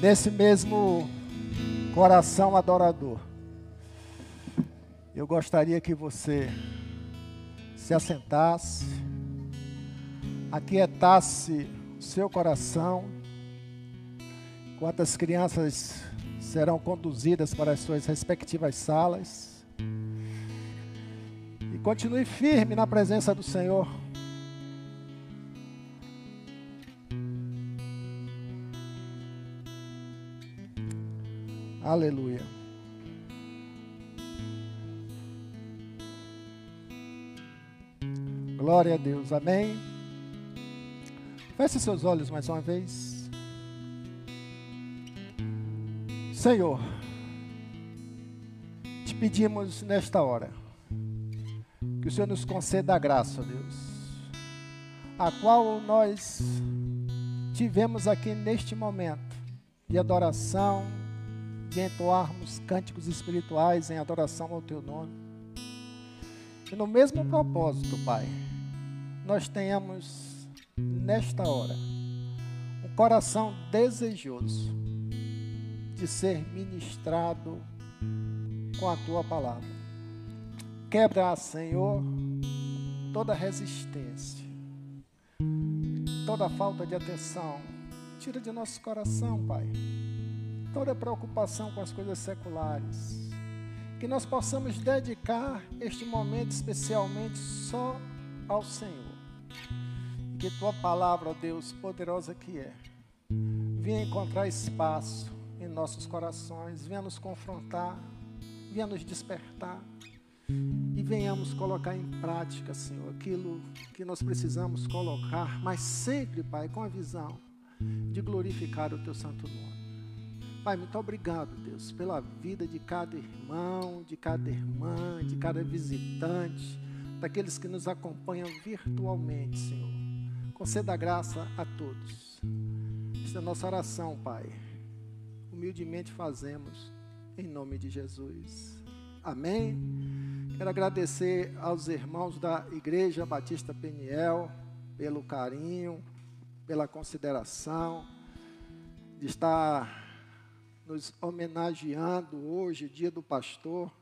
nesse mesmo coração adorador, eu gostaria que você se assentasse, aquietasse o seu coração, enquanto as crianças serão conduzidas para as suas respectivas salas. E continue firme na presença do Senhor. Aleluia. Glória a Deus, amém. Feche seus olhos mais uma vez. Senhor, te pedimos nesta hora que o Senhor nos conceda a graça, Deus, a qual nós tivemos aqui neste momento de adoração, de entoarmos cânticos espirituais em adoração ao Teu nome. E no mesmo propósito, Pai, nós tenhamos nesta hora um coração desejoso de ser ministrado com a Tua palavra. Quebra, Senhor, toda resistência, toda falta de atenção. Tira de nosso coração, Pai toda preocupação com as coisas seculares. Que nós possamos dedicar este momento especialmente só ao Senhor. Que tua palavra, ó Deus, poderosa que é, venha encontrar espaço em nossos corações, venha nos confrontar, venha nos despertar e venhamos colocar em prática, Senhor, aquilo que nós precisamos colocar, mas sempre, Pai, com a visão de glorificar o teu santo nome. Pai, muito obrigado, Deus, pela vida de cada irmão, de cada irmã, de cada visitante, daqueles que nos acompanham virtualmente, Senhor. Conceda graça a todos. Esta é a nossa oração, Pai. Humildemente fazemos, em nome de Jesus. Amém. Quero agradecer aos irmãos da Igreja Batista Peniel pelo carinho, pela consideração de estar nos homenageando hoje, dia do pastor.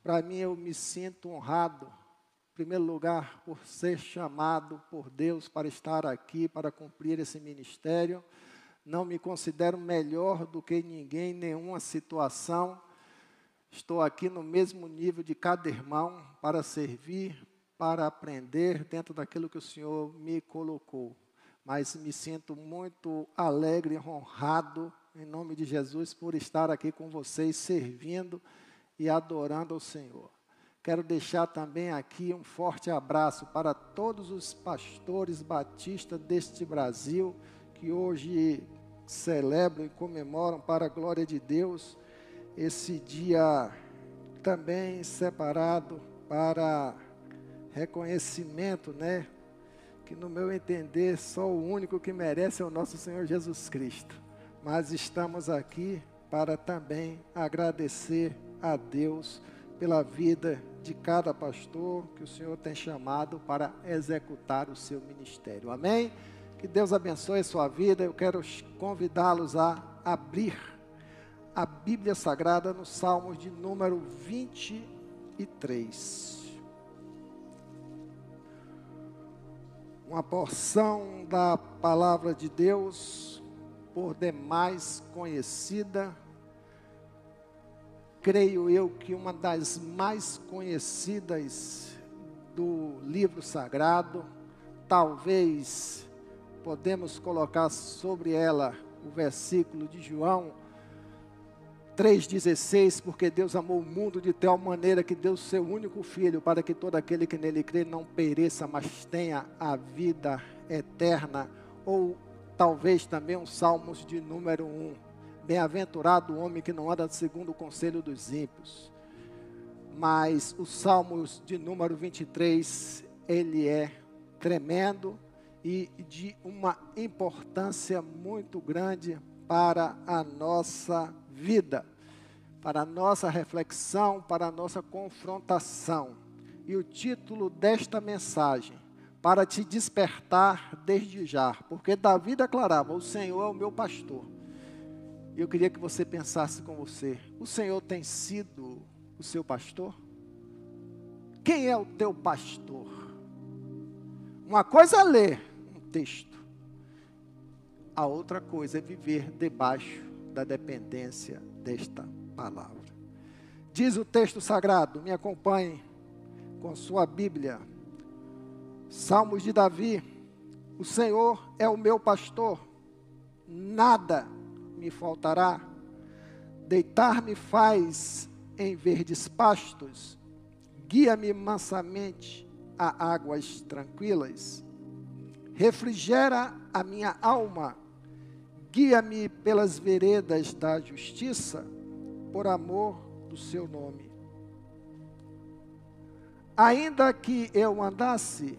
Para mim, eu me sinto honrado, em primeiro lugar, por ser chamado por Deus para estar aqui, para cumprir esse ministério. Não me considero melhor do que ninguém em nenhuma situação. Estou aqui no mesmo nível de cada irmão para servir, para aprender dentro daquilo que o Senhor me colocou. Mas me sinto muito alegre honrado em nome de Jesus, por estar aqui com vocês, servindo e adorando ao Senhor. Quero deixar também aqui um forte abraço para todos os pastores batistas deste Brasil, que hoje celebram e comemoram para a glória de Deus esse dia também separado para reconhecimento, né? Que no meu entender, só o único que merece é o nosso Senhor Jesus Cristo mas estamos aqui para também agradecer a Deus pela vida de cada pastor que o Senhor tem chamado para executar o seu ministério. Amém? Que Deus abençoe a sua vida. Eu quero convidá-los a abrir a Bíblia Sagrada no Salmos de número 23. Uma porção da palavra de Deus por demais conhecida, creio eu que uma das mais conhecidas do livro sagrado, talvez podemos colocar sobre ela o versículo de João 3,16, porque Deus amou o mundo de tal maneira que deu seu único filho, para que todo aquele que nele crê não pereça, mas tenha a vida eterna, ou talvez também um Salmos de número 1. Bem-aventurado o homem que não anda segundo o conselho dos ímpios. Mas o Salmos de número 23, ele é tremendo e de uma importância muito grande para a nossa vida, para a nossa reflexão, para a nossa confrontação. E o título desta mensagem para te despertar desde já, porque Davi declarava: O Senhor é o meu pastor, E eu queria que você pensasse com você: o Senhor tem sido o seu pastor? Quem é o teu pastor? Uma coisa é ler um texto, a outra coisa é viver debaixo da dependência desta palavra. Diz o texto sagrado, me acompanhe com sua Bíblia. Salmos de Davi: O Senhor é o meu pastor, nada me faltará. Deitar-me faz em verdes pastos, guia-me mansamente a águas tranquilas. Refrigera a minha alma, guia-me pelas veredas da justiça, por amor do seu nome. Ainda que eu andasse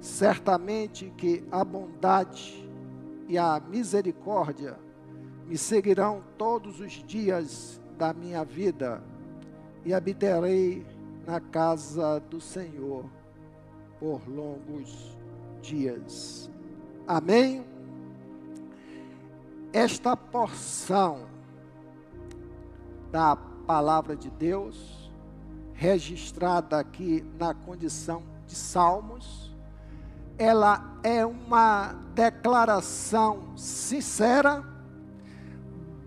Certamente que a bondade e a misericórdia me seguirão todos os dias da minha vida e habitarei na casa do Senhor por longos dias. Amém? Esta porção da palavra de Deus, registrada aqui na condição de Salmos, ela é uma declaração sincera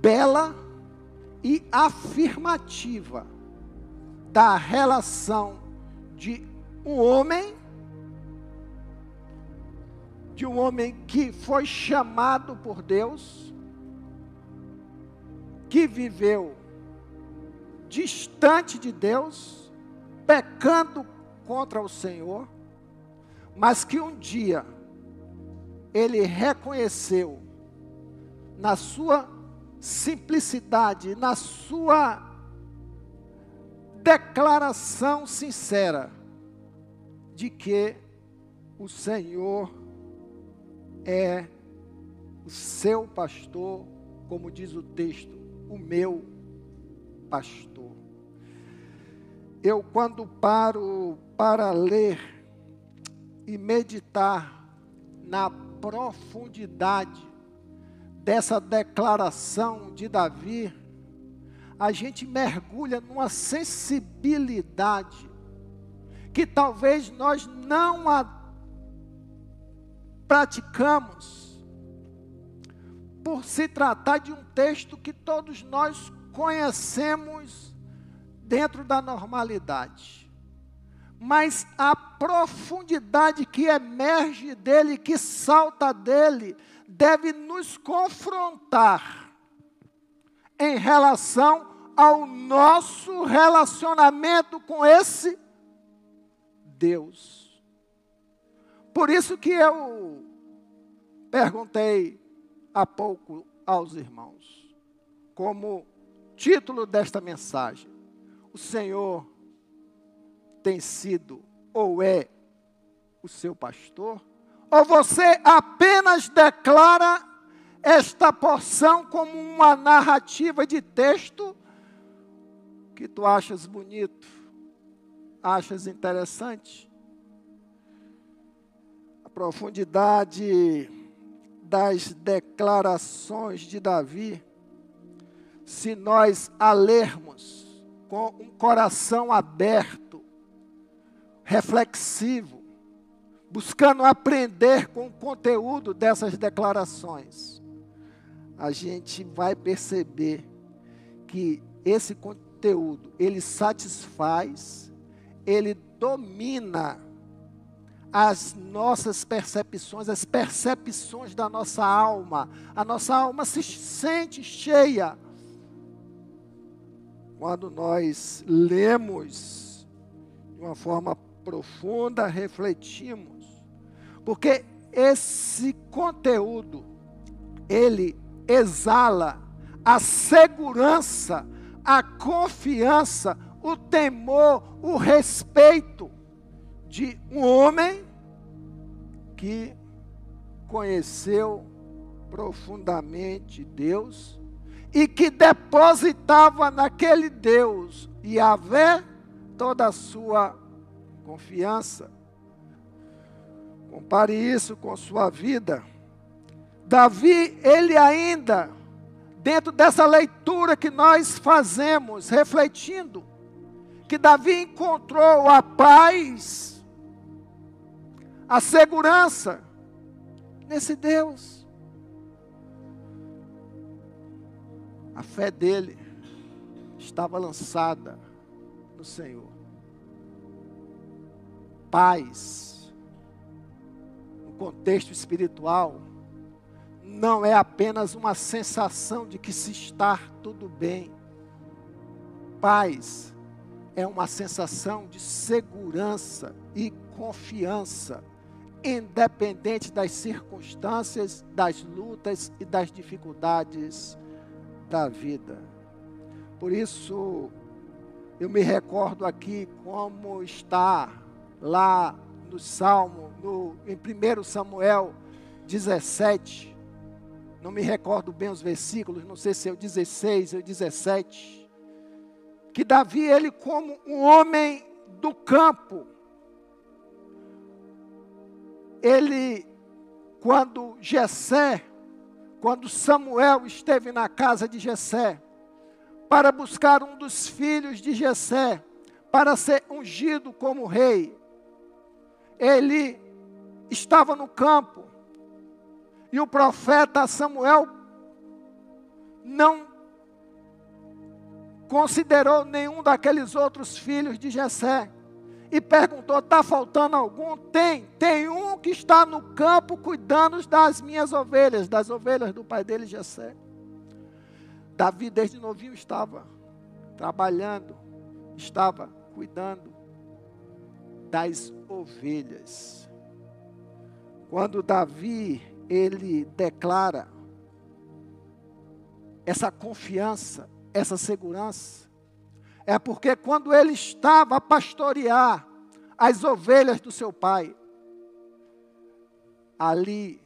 bela e afirmativa da relação de um homem, de um homem que foi chamado por Deus, que viveu distante de Deus, pecando contra o Senhor, mas que um dia ele reconheceu na sua simplicidade, na sua declaração sincera de que o Senhor é o seu pastor, como diz o texto, o meu pastor. Eu, quando paro para ler e meditar na profundidade dessa declaração de Davi, a gente mergulha numa sensibilidade que talvez nós não a praticamos, por se tratar de um texto que todos nós conhecemos dentro da normalidade. Mas a profundidade que emerge dele, que salta dele, deve nos confrontar em relação ao nosso relacionamento com esse Deus. Por isso que eu perguntei há pouco aos irmãos, como título desta mensagem: O Senhor tem sido ou é o seu pastor? Ou você apenas declara esta porção como uma narrativa de texto que tu achas bonito, achas interessante? A profundidade das declarações de Davi, se nós a lermos com um coração aberto, reflexivo, buscando aprender com o conteúdo dessas declarações, a gente vai perceber que esse conteúdo, ele satisfaz, ele domina as nossas percepções, as percepções da nossa alma. A nossa alma se sente cheia quando nós lemos de uma forma profunda, refletimos. Porque esse conteúdo, ele exala a segurança, a confiança, o temor, o respeito de um homem que conheceu profundamente Deus e que depositava naquele Deus, Yahvé, toda a sua confiança. Compare isso com sua vida. Davi, ele ainda, dentro dessa leitura que nós fazemos, refletindo, que Davi encontrou a paz, a segurança nesse Deus. A fé dele estava lançada no Senhor. Paz, no contexto espiritual, não é apenas uma sensação de que se está tudo bem. Paz é uma sensação de segurança e confiança, independente das circunstâncias, das lutas e das dificuldades da vida. Por isso, eu me recordo aqui como está lá no Salmo, no, em 1 Samuel 17, não me recordo bem os versículos, não sei se é o 16 ou 17, que Davi, ele como um homem do campo, ele, quando Jessé, quando Samuel esteve na casa de Jessé, para buscar um dos filhos de Jessé, para ser ungido como rei, ele estava no campo, e o profeta Samuel não considerou nenhum daqueles outros filhos de Jessé e perguntou: está faltando algum? Tem, tem um que está no campo cuidando das minhas ovelhas, das ovelhas do pai dele, Jessé. Davi, desde novinho, estava trabalhando, estava cuidando das ovelhas. Quando Davi ele declara essa confiança, essa segurança, é porque quando ele estava a pastorear as ovelhas do seu pai, ali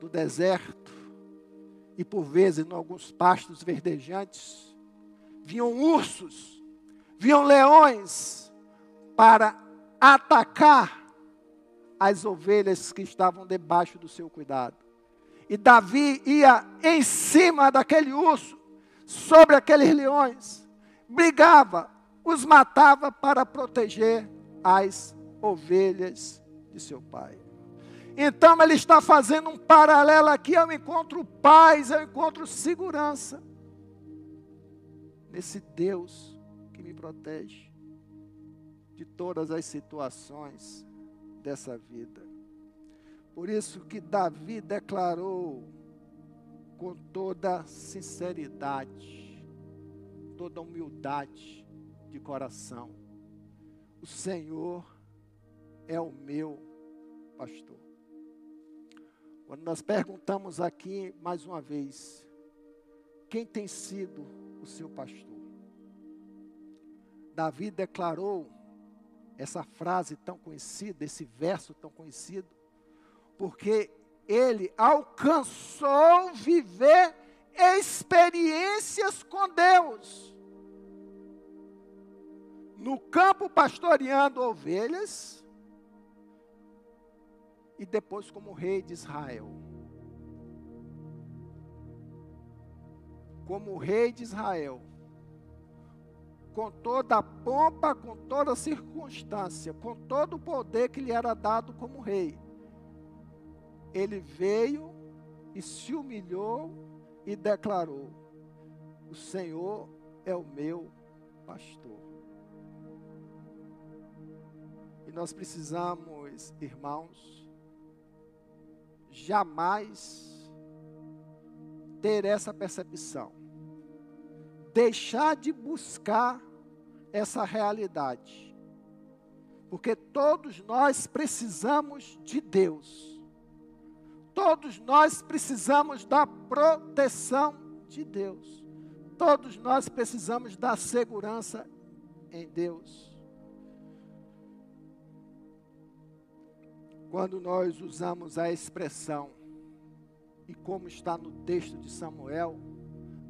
no deserto, e por vezes em alguns pastos verdejantes, vinham ursos, vinham leões para atacar as ovelhas que estavam debaixo do seu cuidado. E Davi ia em cima daquele urso, sobre aqueles leões, brigava, os matava para proteger as ovelhas de seu pai. Então ele está fazendo um paralelo aqui, eu encontro paz, eu encontro segurança nesse Deus que me protege de todas as situações dessa vida. Por isso que Davi declarou com toda sinceridade, toda humildade de coração: O Senhor é o meu pastor. Quando nós perguntamos aqui mais uma vez, quem tem sido o seu pastor? Davi declarou essa frase tão conhecida, esse verso tão conhecido, porque ele alcançou viver experiências com Deus. No campo pastoreando ovelhas e depois como rei de Israel. Como rei de Israel com toda a pompa, com toda a circunstância, com todo o poder que lhe era dado como rei. Ele veio e se humilhou e declarou: O Senhor é o meu pastor. E nós precisamos, irmãos, jamais ter essa percepção deixar de buscar essa realidade. Porque todos nós precisamos de Deus. Todos nós precisamos da proteção de Deus. Todos nós precisamos da segurança em Deus. Quando nós usamos a expressão, e como está no texto de Samuel,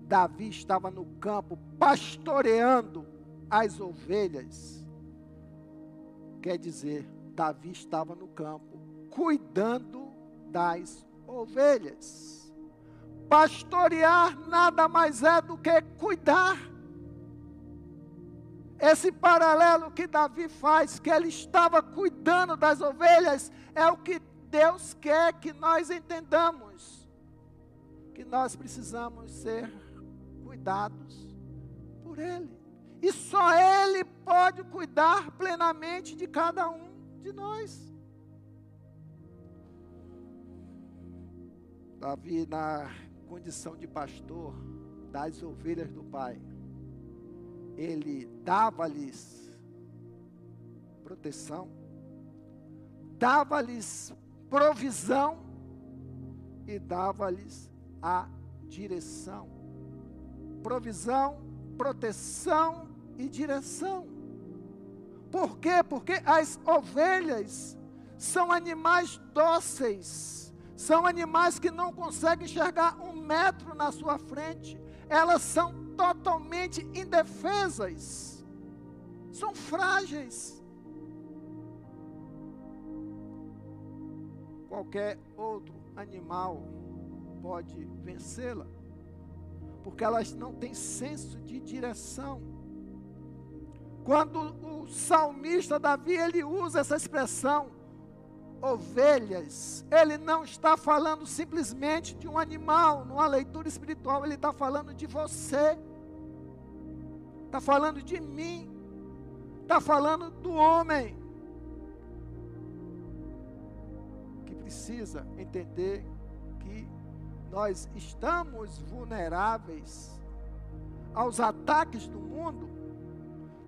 Davi estava no campo pastoreando as ovelhas. Quer dizer, Davi estava no campo cuidando das ovelhas. Pastorear nada mais é do que cuidar. Esse paralelo que Davi faz, que ele estava cuidando das ovelhas, é o que Deus quer que nós entendamos. Que nós precisamos ser cuidados por Ele. E só Ele pode cuidar plenamente de cada um de nós. Davi, na condição de pastor das ovelhas do Pai, ele dava-lhes proteção, dava-lhes provisão e dava-lhes a direção. Provisão, proteção e direção. Por quê? Porque as ovelhas são animais dóceis, são animais que não conseguem enxergar um metro na sua frente, elas são totalmente indefesas, são frágeis. Qualquer outro animal pode vencê-la, porque elas não têm senso de direção. Quando o salmista Davi ele usa essa expressão, ovelhas, ele não está falando simplesmente de um animal, numa leitura espiritual, ele está falando de você, está falando de mim, está falando do homem, que precisa entender que nós estamos vulneráveis aos ataques do mundo,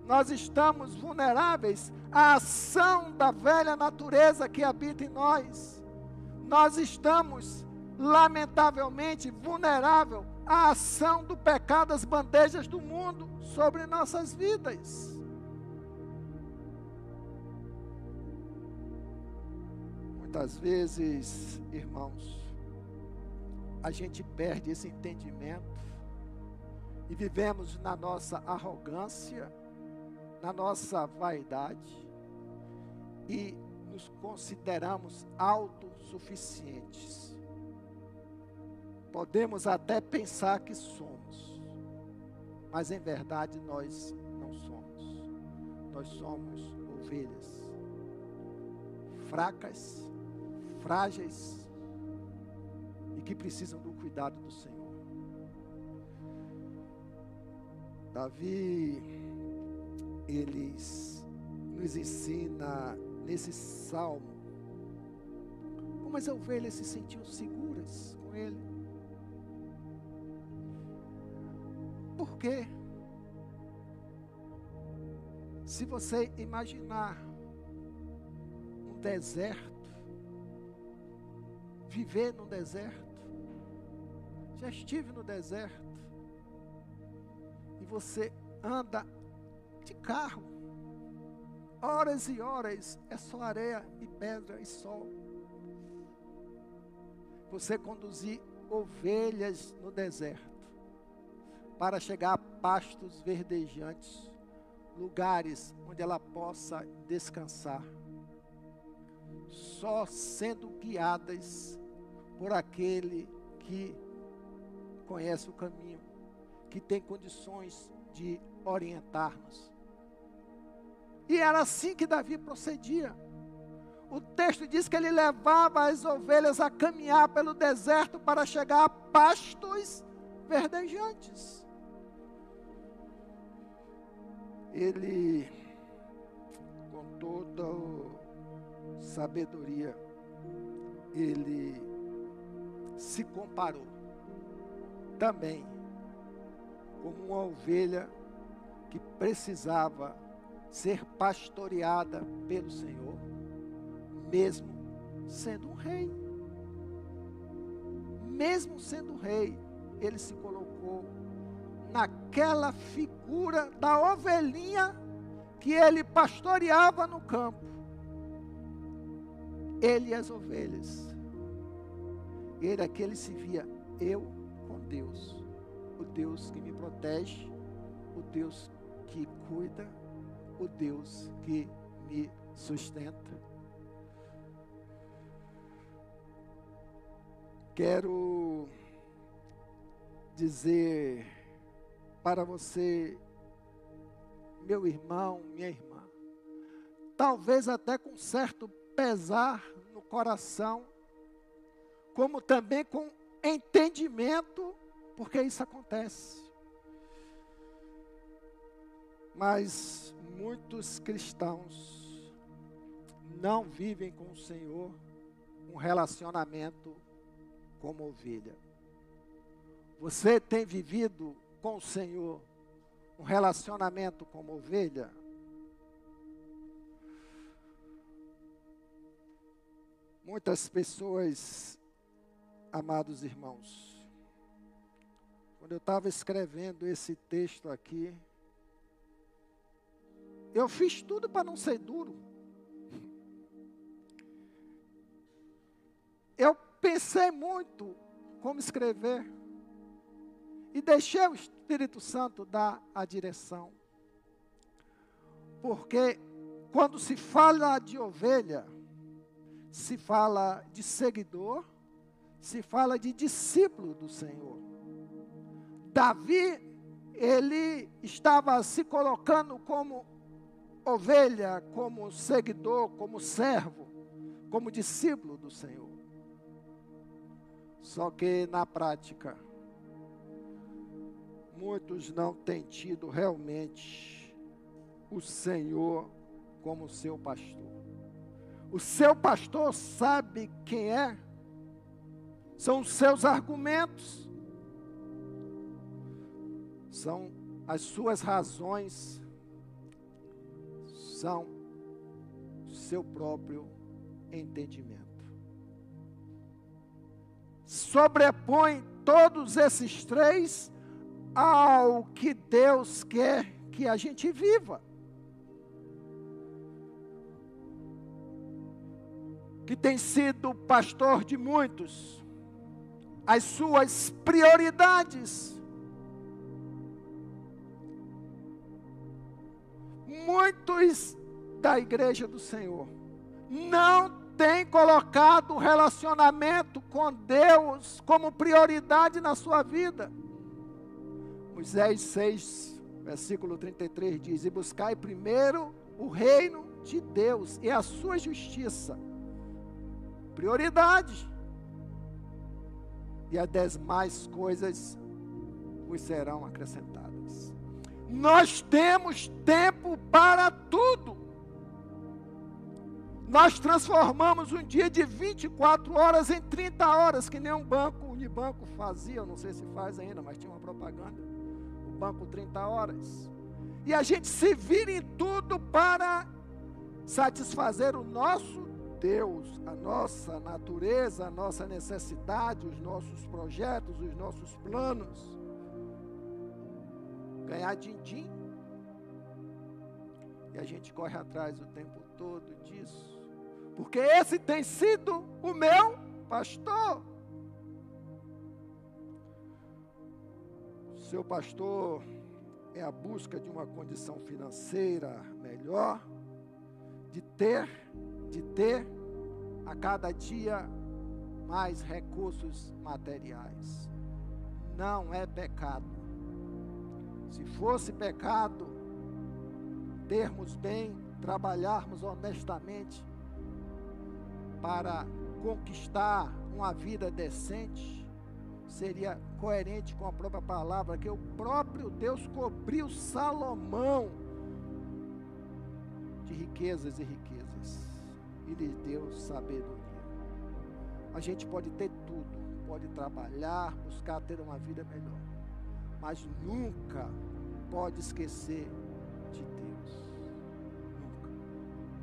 nós estamos vulneráveis à ação da velha natureza que habita em nós. Nós estamos, lamentavelmente, vulnerável à ação do pecado, das bandejas do mundo sobre nossas vidas. Muitas vezes, irmãos, a gente perde esse entendimento e vivemos na nossa arrogância na nossa vaidade e nos consideramos autossuficientes. Podemos até pensar que somos, mas em verdade nós não somos. Nós somos ovelhas fracas, frágeis que precisam do cuidado do Senhor. Davi eles nos ensina nesse salmo como as ovelhas se sentiam seguras com ele. Por quê? Se você imaginar um deserto, viver no deserto, já estive no deserto, e você anda de carro. Horas e horas é só areia e pedra e sol. Você conduzir ovelhas no deserto para chegar a pastos verdejantes, lugares onde ela possa descansar, só sendo guiadas por aquele que conhece o caminho, que tem condições de orientar-nos. E era assim que Davi procedia. O texto diz que ele levava as ovelhas a caminhar pelo deserto para chegar a pastos verdejantes. Ele, com toda sabedoria, ele se comparou também como uma ovelha que precisava ser pastoreada pelo Senhor, mesmo sendo um rei. Mesmo sendo rei, ele se colocou naquela figura da ovelhinha que ele pastoreava no campo. Ele e as ovelhas. Ele aquele se via eu com Deus, o Deus que me protege, o Deus que cuida, o Deus que me sustenta. Quero dizer para você, meu irmão, minha irmã, talvez até com certo pesar no coração, como também com entendimento, porque isso acontece. Mas muitos cristãos não vivem com o Senhor um relacionamento como ovelha. Você tem vivido com o Senhor um relacionamento como ovelha? Muitas pessoas, amados irmãos, quando eu estava escrevendo esse texto aqui, eu fiz tudo para não ser duro. Eu pensei muito como escrever e deixei o Espírito Santo dar a direção. Porque quando se fala de ovelha, se fala de seguidor, se fala de discípulo do Senhor. Davi, ele estava se colocando como ovelha, como seguidor, como servo, como discípulo do Senhor. Só que na prática, muitos não têm tido realmente o Senhor como seu pastor. O seu pastor sabe quem é, são os seus argumentos, são as suas razões, são o seu próprio entendimento. Sobrepõe todos esses três ao que Deus quer que a gente viva. Que tem sido pastor de muitos, as suas prioridades. Muitos da igreja do Senhor não têm colocado o relacionamento com Deus como prioridade na sua vida. Moisés 6, versículo 33 diz: E buscai primeiro o reino de Deus e a sua justiça. Prioridade. E as demais coisas vos serão acrescentadas. Nós temos tempo para tudo. Nós transformamos um dia de 24 horas em 30 horas, que nem um banco, o Unibanco fazia, não sei se faz ainda, mas tinha uma propaganda banco 30 horas. E a gente se vira em tudo para satisfazer o nosso Deus, a nossa natureza, a nossa necessidade, os nossos projetos, os nossos planos. Ganhar din-din. E a gente corre atrás o tempo todo disso. Porque esse tem sido o meu pastor. seu pastor é a busca de uma condição financeira melhor, de ter, de ter a cada dia mais recursos materiais. Não é pecado. Se fosse pecado, termos bem, trabalharmos honestamente para conquistar uma vida decente, seria coerente com a própria palavra, que o próprio Deus cobriu Salomão de riquezas e riquezas e deu sabedoria. A gente pode ter tudo, pode trabalhar, buscar ter uma vida melhor, mas nunca pode esquecer de Deus. Nunca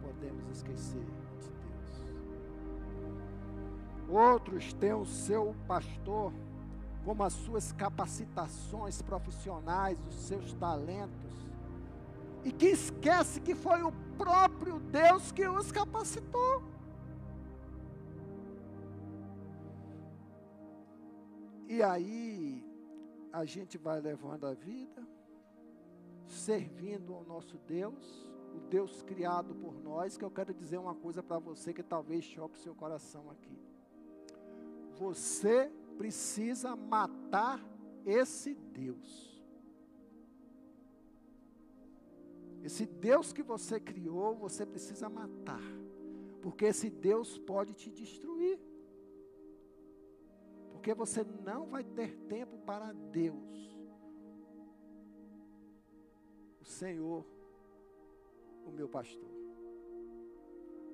podemos esquecer de Deus. Outros têm o seu pastor como as suas capacitações profissionais, os seus talentos, e que esquece que foi o próprio Deus que os capacitou. E aí, a gente vai levando a vida, servindo ao nosso Deus, o Deus criado por nós, que eu quero dizer uma coisa para você que talvez choque seu coração aqui. Você precisa matar esse Deus. Esse Deus que você criou, você precisa matar. Porque esse Deus pode te destruir. Porque você não vai ter tempo para Deus. O Senhor, o meu pastor.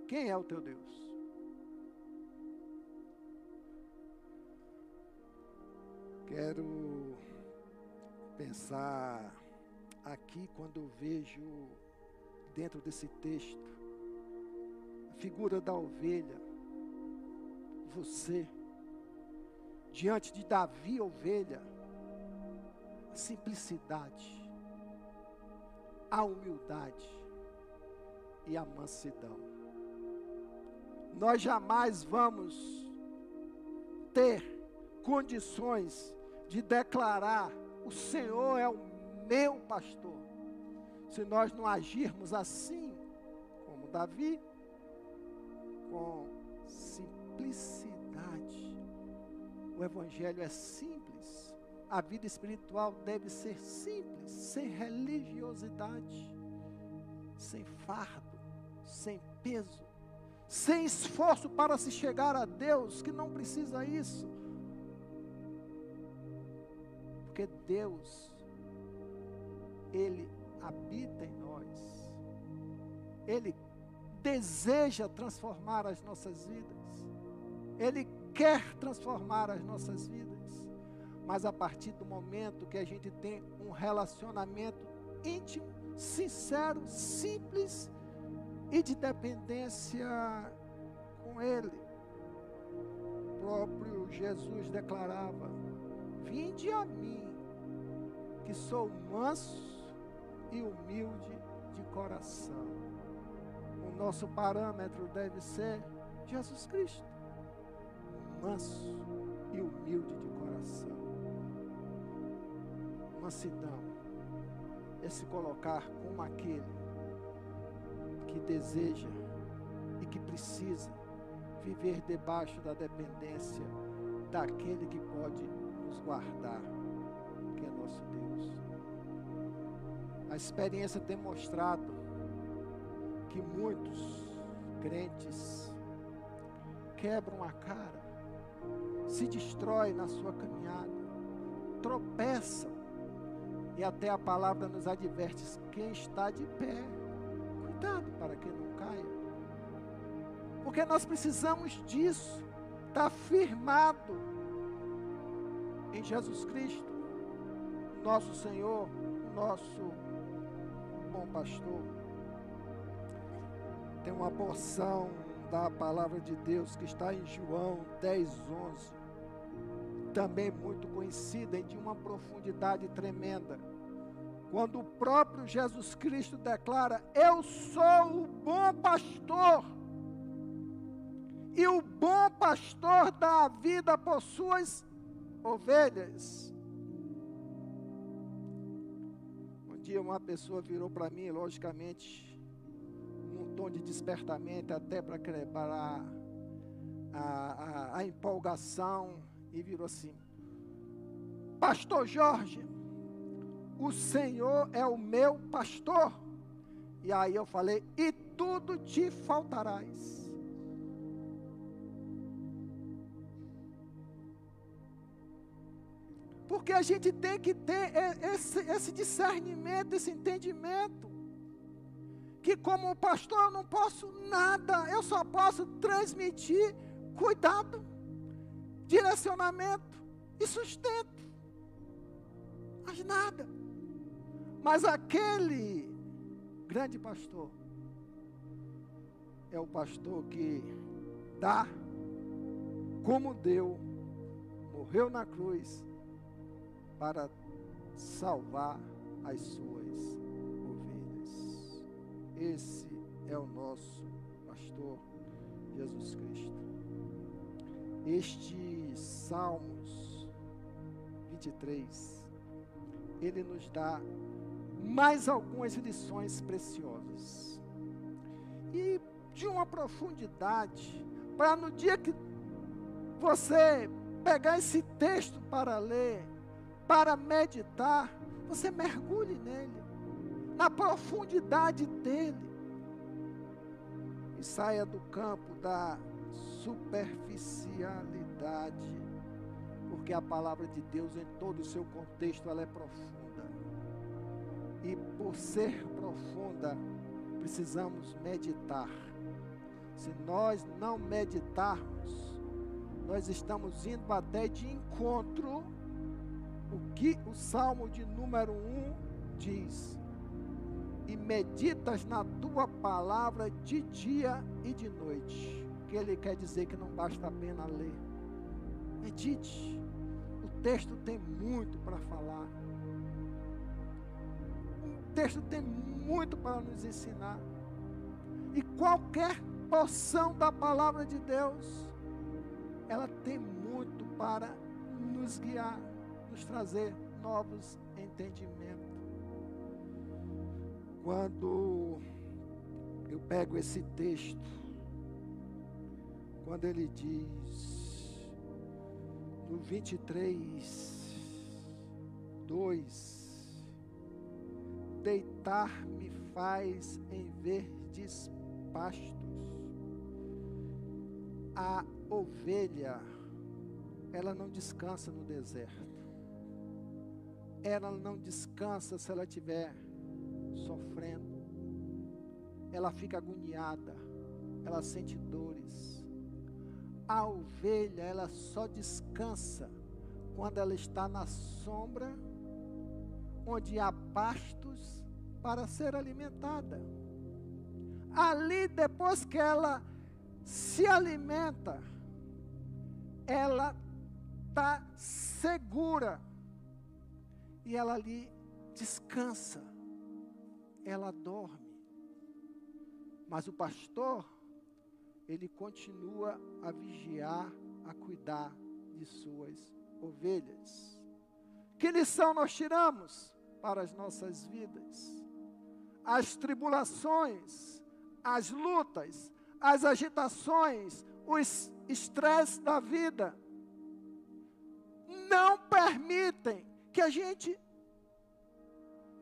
Quem é o teu Deus? Quero pensar aqui quando eu vejo dentro desse texto a figura da ovelha, você, diante de Davi, ovelha, a simplicidade, a humildade e a mansidão. Nós jamais vamos ter condições de declarar: o Senhor é o meu pastor. Se nós não agirmos assim, como Davi, com simplicidade, o Evangelho é simples, a vida espiritual deve ser simples, sem religiosidade, sem fardo, sem peso, sem esforço para se chegar a Deus, que não precisa isso porque Deus, Ele habita em nós. Ele deseja transformar as nossas vidas. Ele quer transformar as nossas vidas. Mas a partir do momento que a gente tem um relacionamento íntimo, sincero, simples e de dependência com Ele. O próprio Jesus declarava: Vinde a mim, que sou manso e humilde de coração. O nosso parâmetro deve ser Jesus Cristo, manso e humilde de coração. Mansidão é se colocar como aquele que deseja e que precisa viver debaixo da dependência daquele que pode nos guardar experiência tem mostrado que muitos crentes quebram a cara, se destroem na sua caminhada, tropeçam, e até a palavra nos adverte: quem está de pé, cuidado para que não caia, porque nós precisamos disso, está firmado em Jesus Cristo nosso Senhor, nosso bom pastor. Tem uma porção da palavra de Deus que está em João 10, 11, também muito conhecida e de uma profundidade tremenda. Quando o próprio Jesus Cristo declara: Eu sou o bom pastor, e o bom pastor dá a vida por suas ovelhas. Dia uma pessoa virou para mim, logicamente, num tom de despertamento, até para a, a, a empolgação, e virou assim: Pastor Jorge, o Senhor é o meu pastor. E aí eu falei: E tudo te faltarás. Porque a gente tem que ter esse, esse discernimento, esse entendimento. Que como pastor eu não posso nada, eu só posso transmitir cuidado, direcionamento e sustento. Mas nada. Mas aquele grande pastor é o pastor que dá como deu, morreu na cruz para salvar as suas ovelhas. Esse é o nosso pastor Jesus Cristo. Este Salmos 23, ele nos dá mais algumas lições preciosas. E de uma profundidade, para no dia que você pegar esse texto para ler, para meditar, você mergulhe nele, na profundidade dele, e saia do campo da superficialidade, porque a palavra de Deus, em todo o seu contexto, ela é profunda. E por ser profunda, precisamos meditar. Se nós não meditarmos, nós estamos indo até de encontro o que o Salmo de número 1 diz. E meditas na tua palavra de dia e de noite. Que ele quer dizer que não basta apenas ler. Medite. O texto tem muito para falar. O texto tem muito para nos ensinar. E qualquer porção da palavra de Deus, ela tem muito para nos guiar, nos trazer novos entendimentos. Quando eu pego esse texto, quando ele diz no 23, 2, deitar-me faz em verdes pastos. A ovelha, ela não descansa no deserto. Ela não descansa se ela estiver sofrendo. Ela fica agoniada. Ela sente dores. A ovelha, ela só descansa quando ela está na sombra onde há pastos para ser alimentada. Ali, depois que ela se alimenta, ela está segura e ela ali descansa, ela dorme. Mas o pastor, ele continua a vigiar, a cuidar de suas ovelhas. Que lição nós tiramos para as nossas vidas? As tribulações, as lutas, as agitações, os estresses da vida não permitem que a gente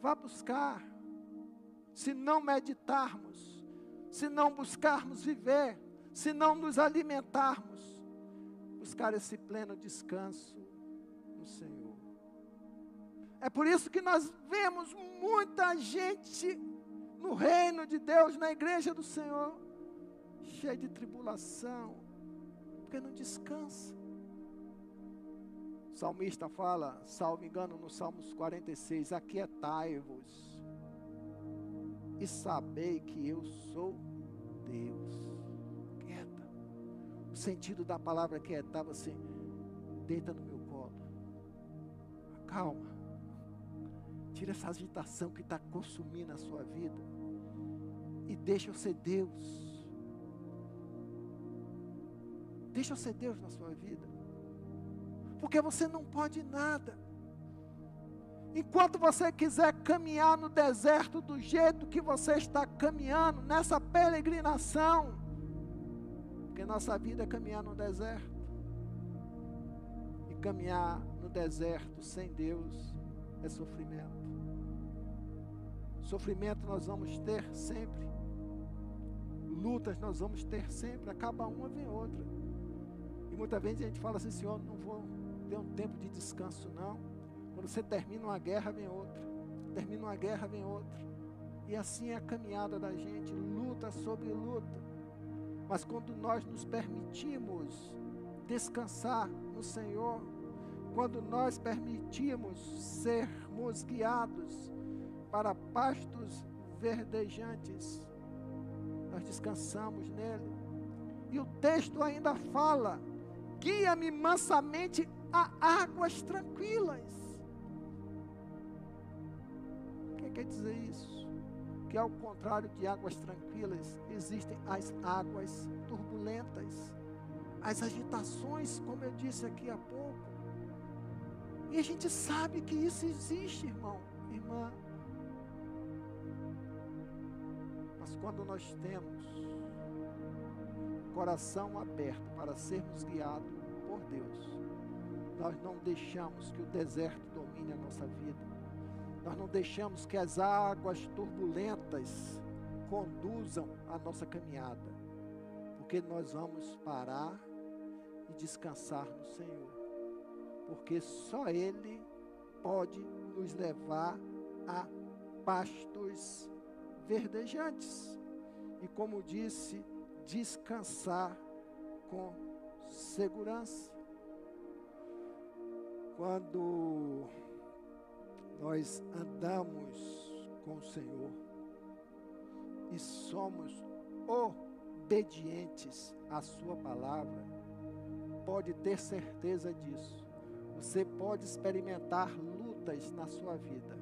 vá buscar, se não meditarmos, se não buscarmos viver, se não nos alimentarmos, buscar esse pleno descanso no Senhor. É por isso que nós vemos muita gente no reino de Deus, na igreja do Senhor, cheia de tribulação, porque não descansa. Salmista fala, salvo engano, no Salmos 46, aquietai-vos e sabei que eu sou Deus. Quieta. O sentido da palavra quietar, você deita no meu colo. Calma Tira essa agitação que está consumindo a sua vida. E deixa eu ser Deus. Deixa eu ser Deus na sua vida. Porque você não pode nada. Enquanto você quiser caminhar no deserto do jeito que você está caminhando, nessa peregrinação, porque nossa vida é caminhar no deserto. E caminhar no deserto sem Deus é sofrimento. Sofrimento nós vamos ter sempre. Lutas nós vamos ter sempre. Acaba uma, vem outra. E muitas vezes a gente fala assim, Senhor, não vou ter um tempo de descanso, não. Quando você termina uma guerra, vem outra. Termina uma guerra, vem outra. E assim é a caminhada da gente, luta sobre luta. Mas quando nós nos permitimos descansar no Senhor, quando nós permitimos sermos guiados para pastos verdejantes. Nós descansamos nele. E o texto ainda fala: guia-me mansamente a águas tranquilas. quer dizer isso? Que ao contrário de águas tranquilas, existem as águas turbulentas, as agitações, como eu disse aqui há pouco. E a gente sabe que isso existe, irmão, irmã. Mas quando nós temos coração aberto para sermos guiados por Deus, nós não deixamos que o deserto domine a nossa vida. Nós não deixamos que as águas turbulentas conduzam a nossa caminhada. Porque nós vamos parar e descansar no Senhor. Porque só Ele pode nos levar a pastos verdejantes. E como disse, descansar com segurança. Quando nós andamos com o Senhor e somos obedientes à Sua palavra, pode ter certeza disso. Você pode experimentar lutas na sua vida,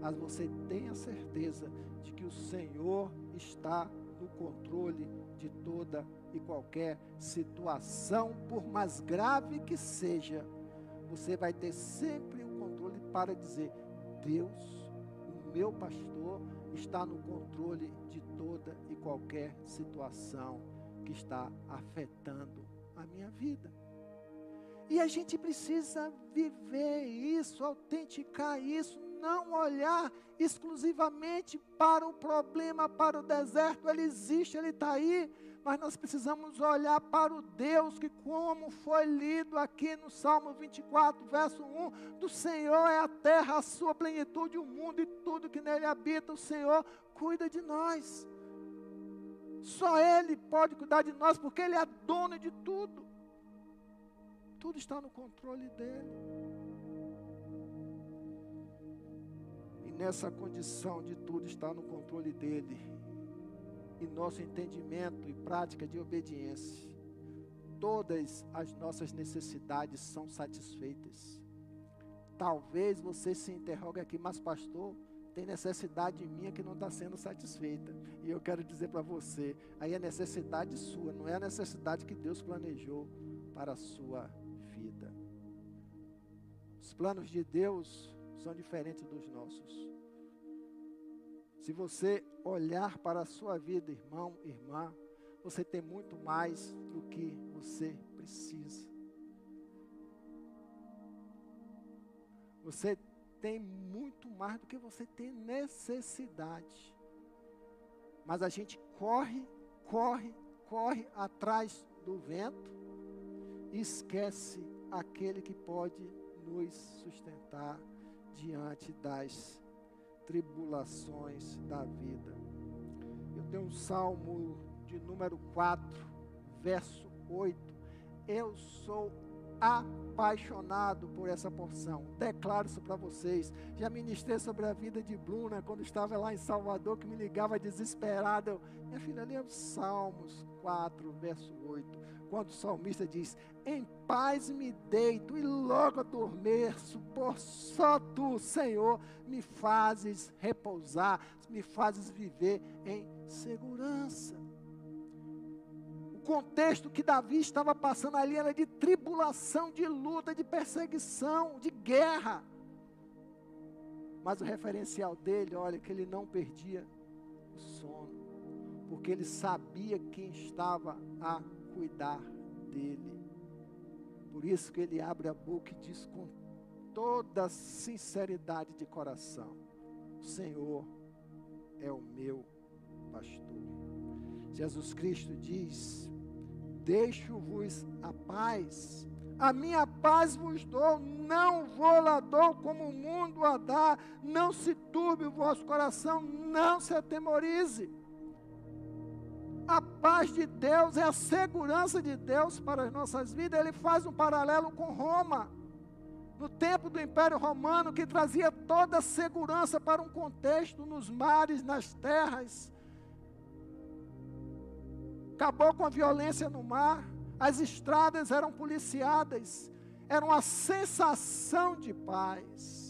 mas você tenha certeza de que o Senhor está no controle de toda e qualquer situação, por mais grave que seja você vai ter sempre o controle para dizer: Deus, o meu pastor, está no controle de toda e qualquer situação que está afetando a minha vida. E a gente precisa viver isso, autenticar isso, não olhar exclusivamente para o problema, para o deserto. Ele existe, ele está aí, mas nós precisamos olhar para o Deus que, como foi lido aqui no Salmo 24, verso 1, do Senhor é a terra, a sua plenitude, o mundo e tudo que nele habita, o Senhor cuida de nós. Só Ele pode cuidar de nós, porque Ele é dono de tudo. Tudo está no controle dEle. E nessa condição de tudo estar no controle dEle, e nosso entendimento e prática de obediência, todas as nossas necessidades são satisfeitas. Talvez você se interrogue aqui, mas pastor, tem necessidade minha que não está sendo satisfeita. E eu quero dizer para você, aí é necessidade sua, não é a necessidade que Deus planejou para a sua vida. Os planos de Deus são diferentes dos nossos. Se você olhar para a sua vida, irmão, irmã, você tem muito mais do que você precisa. Você tem muito mais do que você tem necessidade. Mas a gente corre, corre, corre atrás do vento e esquece aquele que pode nos sustentar diante das tribulações da vida. Eu tenho um salmo de número 4, verso 8. Eu sou apaixonado por essa porção. Declaro isso para vocês. Já ministrei sobre a vida de Bruna quando estava lá em Salvador, que me ligava desesperada. Minha filha, lê os Salmos 4, verso 8. Quando o salmista diz: Em paz me deito e logo adormeço, por só tu, Senhor, me fazes repousar, me fazes viver em segurança contexto que Davi estava passando ali era de tribulação, de luta, de perseguição, de guerra. Mas o referencial dele, olha, que ele não perdia o sono, porque ele sabia quem estava a cuidar dele. Por isso que ele abre a boca e diz com toda sinceridade de coração: O Senhor é o meu pastor. Jesus Cristo diz: Deixo-vos a paz. A minha paz vos dou, não vou lá dou como o mundo a dá. Não se turbe o vosso coração, não se atemorize. A paz de Deus é a segurança de Deus para as nossas vidas. Ele faz um paralelo com Roma. No tempo do Império Romano, que trazia toda a segurança para um contexto nos mares, nas terras acabou com a violência no mar, as estradas eram policiadas, era uma sensação de paz.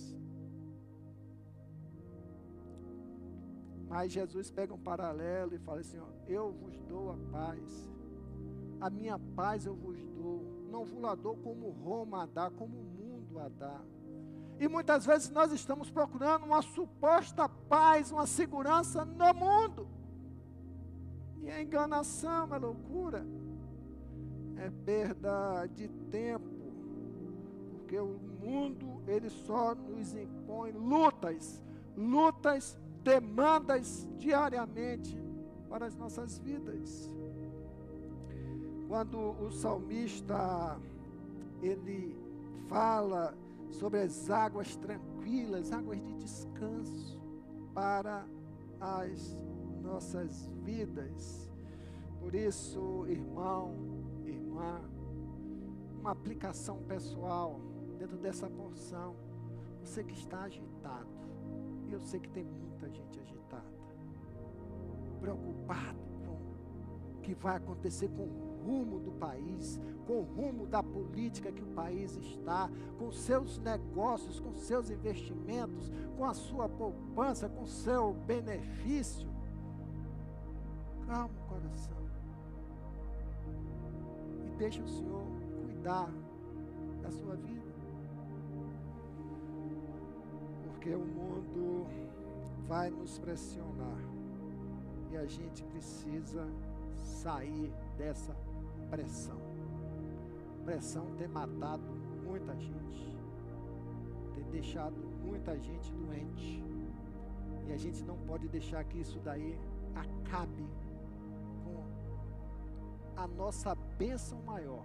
Mas Jesus pega um paralelo e fala assim: ó, Eu vos dou a paz, a minha paz eu vos dou, não vos la dou como Roma a dá, como o mundo a dá. E muitas vezes nós estamos procurando uma suposta paz, uma segurança no mundo. E a enganação é loucura, é perda de tempo, porque o mundo ele só nos impõe lutas, lutas, demandas diariamente para as nossas vidas. Quando o salmista ele fala sobre as águas tranquilas, águas de descanso para as nossas vidas. Por isso, irmão, irmã, uma aplicação pessoal dentro dessa porção. Você que está agitado, eu sei que tem muita gente agitada, preocupado com o que vai acontecer com o rumo do país, com o rumo da política que o país está, com seus negócios, com seus investimentos, com a sua poupança, com seu benefício. Calma o coração. E deixa o Senhor cuidar da sua vida. Porque o mundo vai nos pressionar. E a gente precisa sair dessa pressão. Pressão tem matado muita gente, tem deixado muita gente doente. E a gente não pode deixar que isso daí acabe com a nossa bênção maior,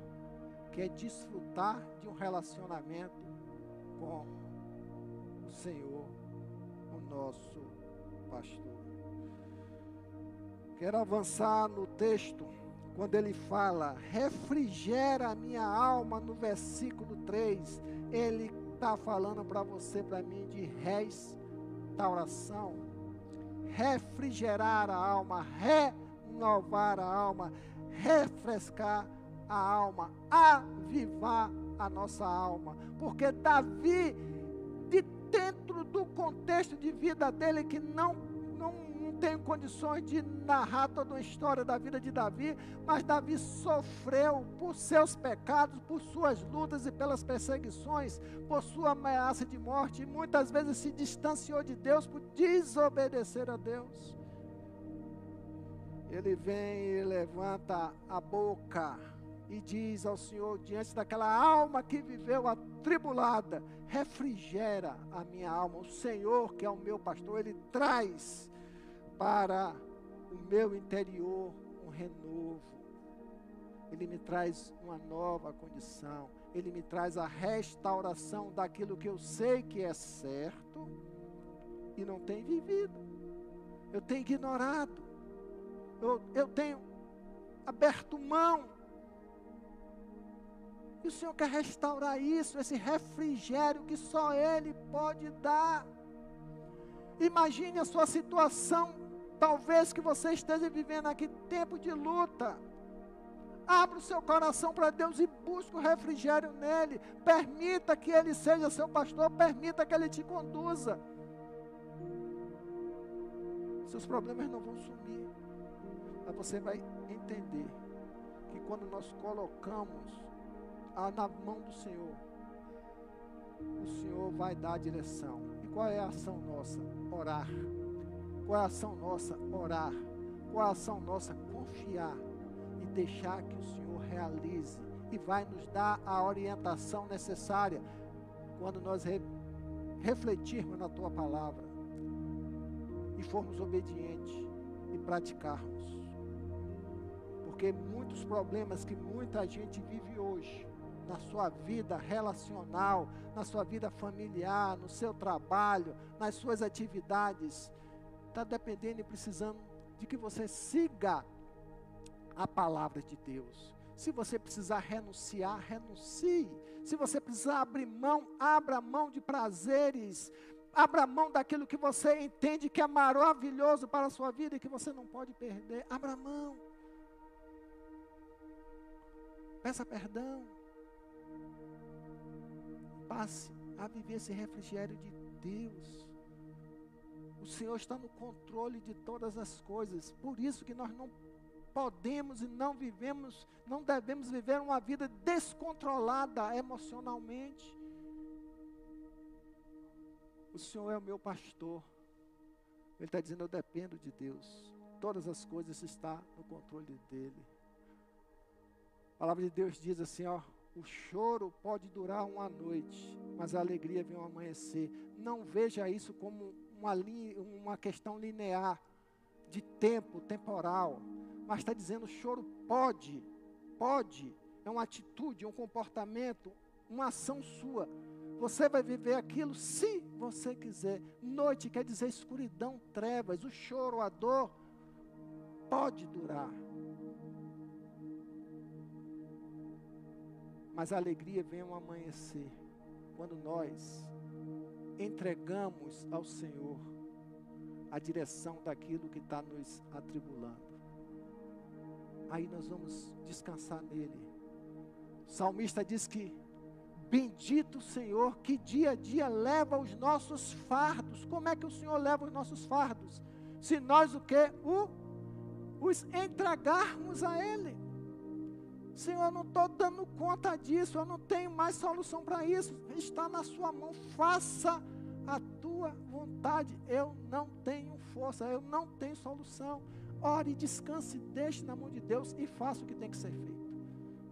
que é desfrutar de um relacionamento com Senhor, o nosso pastor. Quero avançar no texto quando ele fala, refrigera a minha alma, no versículo 3, ele está falando para você, para mim, de restauração, refrigerar a alma, renovar a alma, refrescar a alma, avivar a nossa alma, porque Davi, dentro do contexto de vida dele, que não, não tenho condições de narrar toda a história da vida de Davi, mas Davi sofreu por seus pecados, por suas lutas e pelas perseguições, por sua ameaça de morte, e muitas vezes se distanciou de Deus por desobedecer a Deus. Ele vem e levanta a boca e diz ao Senhor, diante daquela alma que viveu atribulada, refrigera a minha alma. O Senhor, que é o meu pastor, ele traz para o meu interior um renovo. Ele me traz uma nova condição. Ele me traz a restauração daquilo que eu sei que é certo e não tenho vivido. Eu tenho ignorado. Eu, eu tenho aberto mão. E o Senhor quer restaurar isso, esse refrigério que só Ele pode dar. Imagine a sua situação Talvez que você esteja vivendo aqui tempo de luta. Abra o seu coração para Deus e busque o refrigério nele. Permita que ele seja seu pastor, permita que ele te conduza. Seus problemas não vão sumir. Mas você vai entender que quando nós colocamos na mão do Senhor, o Senhor vai dar a direção. E qual é a ação nossa? Orar. Qual é a ação nossa? Orar. Qual é a ação nossa? Confiar e deixar que o Senhor realize e vai nos dar a orientação necessária quando nós re refletirmos na tua palavra e formos obedientes e praticarmos. Porque muitos problemas que muita gente vive hoje, na sua vida relacional, na sua vida familiar, no seu trabalho, nas suas atividades, está dependendo e precisando de que você siga a palavra de Deus. Se você precisar renunciar, renuncie. Se você precisar abrir mão, abra mão de prazeres. Abra mão daquilo que você entende que é maravilhoso para a sua vida e que você não pode perder. Abra mão. Peça perdão. Passe a viver esse refrigério de Deus O Senhor está no controle de todas as coisas. Por isso que nós não podemos e não vivemos, não devemos viver uma vida descontrolada emocionalmente. O Senhor é o meu pastor. Ele está dizendo: Eu dependo de Deus. Todas as coisas estão no controle dele. A palavra de Deus diz assim: ó, o choro pode durar uma noite, mas a alegria vem ao amanhecer. Não veja isso como uma, uma questão linear de tempo, temporal, mas está dizendo: choro pode, pode, é uma atitude, um comportamento, uma ação sua você vai viver aquilo se você quiser. Noite quer dizer escuridão, trevas, o choro, a dor pode durar. Mas a alegria vem ao amanhecer, quando nós entregamos ao Senhor a direção daquilo que está nos atribulando. Aí nós vamos descansar nele. O salmista diz que Bendito o Senhor que dia a dia leva os nossos fardos. Como é que o Senhor leva os nossos fardos? Se nós o que? O, os entregarmos a Ele. Senhor, eu não estou dando conta disso, eu não tenho mais solução para isso. Está na sua mão, faça a tua vontade. Eu não tenho força, eu não tenho solução. Ore, descanse, deixe na mão de Deus e faça o que tem que ser feito.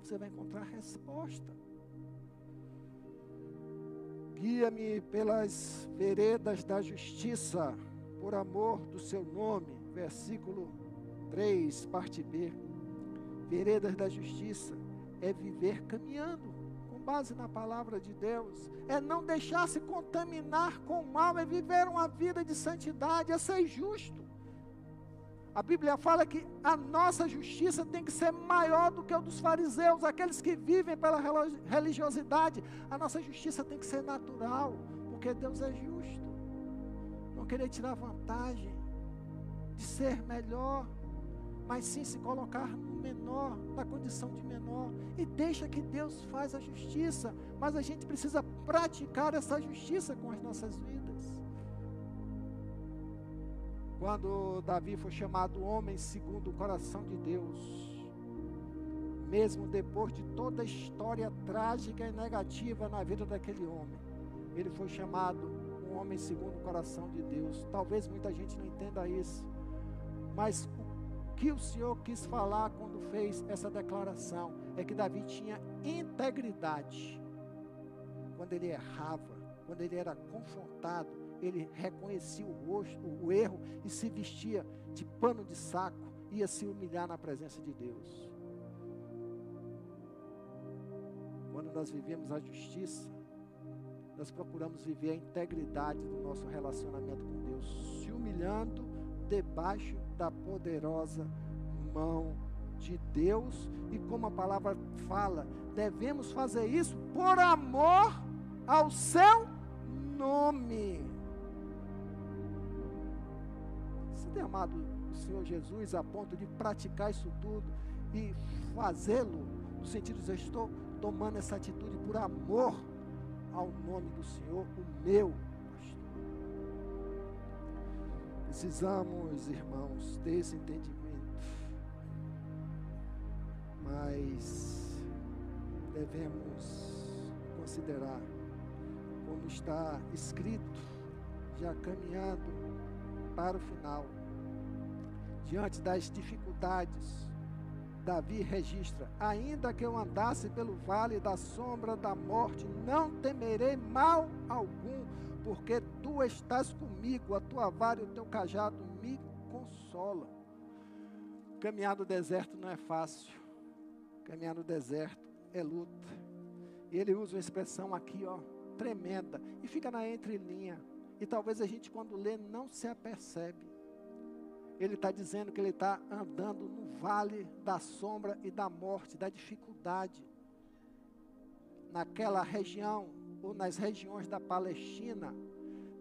Você vai encontrar resposta. Guia-me pelas veredas da justiça, por amor do seu nome. Versículo 3, parte B. Veredas da justiça é viver caminhando com base na palavra de Deus, é não deixar se contaminar com o mal, é viver uma vida de santidade, é ser justo. A Bíblia fala que a nossa justiça tem que ser maior do que o dos fariseus, aqueles que vivem pela religiosidade. A nossa justiça tem que ser natural, porque Deus é justo. Não querer tirar vantagem de ser melhor, mas sim se colocar no menor, na condição de menor. E deixa que Deus faz a justiça, mas a gente precisa praticar essa justiça com as nossas vidas. Quando Davi foi chamado homem segundo o coração de Deus, mesmo depois de toda a história trágica e negativa na vida daquele homem, ele foi chamado um homem segundo o coração de Deus. Talvez muita gente não entenda isso, mas que o Senhor quis falar quando fez essa declaração é que Davi tinha integridade. Quando ele errava, quando ele era confrontado, ele reconhecia o rosto, o erro e se vestia de pano de saco, ia se humilhar na presença de Deus. Quando nós vivemos a justiça, nós procuramos viver a integridade do nosso relacionamento com Deus, se humilhando debaixo da poderosa mão de Deus, e como a palavra fala, devemos fazer isso por amor ao seu nome. tem amado o Senhor Jesus a ponto de praticar isso tudo e fazê-lo, no sentido de eu estou tomando essa atitude por amor ao nome do Senhor, o meu Precisamos, irmãos, ter esse entendimento, mas devemos considerar como está escrito, já caminhando para o final. Diante das dificuldades, Davi registra: Ainda que eu andasse pelo vale da sombra da morte, não temerei mal algum, porque tu estás comigo, a tua vara e o teu cajado me consolam. Caminhar no deserto não é fácil. Caminhar no deserto é luta. E ele usa uma expressão aqui, ó, tremenda, e fica na entrelinha. E talvez a gente, quando lê, não se apercebe ele está dizendo que ele está andando no vale da sombra e da morte, da dificuldade. Naquela região, ou nas regiões da Palestina,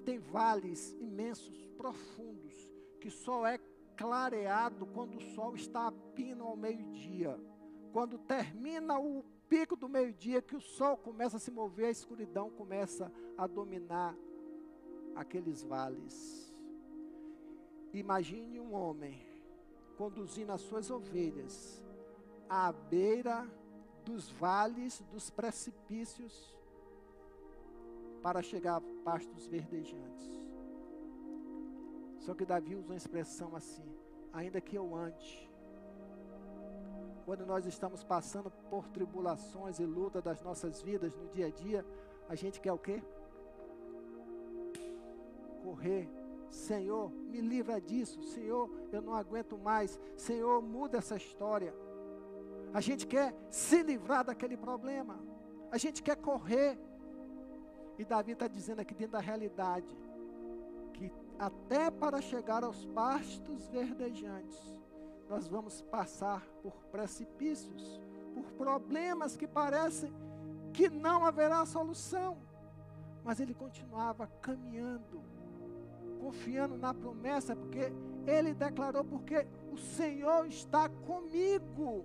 tem vales imensos, profundos, que só é clareado quando o sol está a pino ao meio-dia. Quando termina o pico do meio-dia, que o sol começa a se mover, a escuridão começa a dominar aqueles vales. Imagine um homem conduzindo as suas ovelhas à beira dos vales, dos precipícios, para chegar a pastos verdejantes. Só que Davi usa uma expressão assim: ainda que eu ande. Quando nós estamos passando por tribulações e luta das nossas vidas no dia a dia, a gente quer o quê? Correr. Senhor, me livra disso. Senhor, eu não aguento mais. Senhor, muda essa história. A gente quer se livrar daquele problema. A gente quer correr. E Davi está dizendo aqui dentro da realidade que até para chegar aos pastos verdejantes, nós vamos passar por precipícios, por problemas que parecem que não haverá solução. Mas ele continuava caminhando, confiando na promessa, porque ele declarou: porque o Senhor está comigo.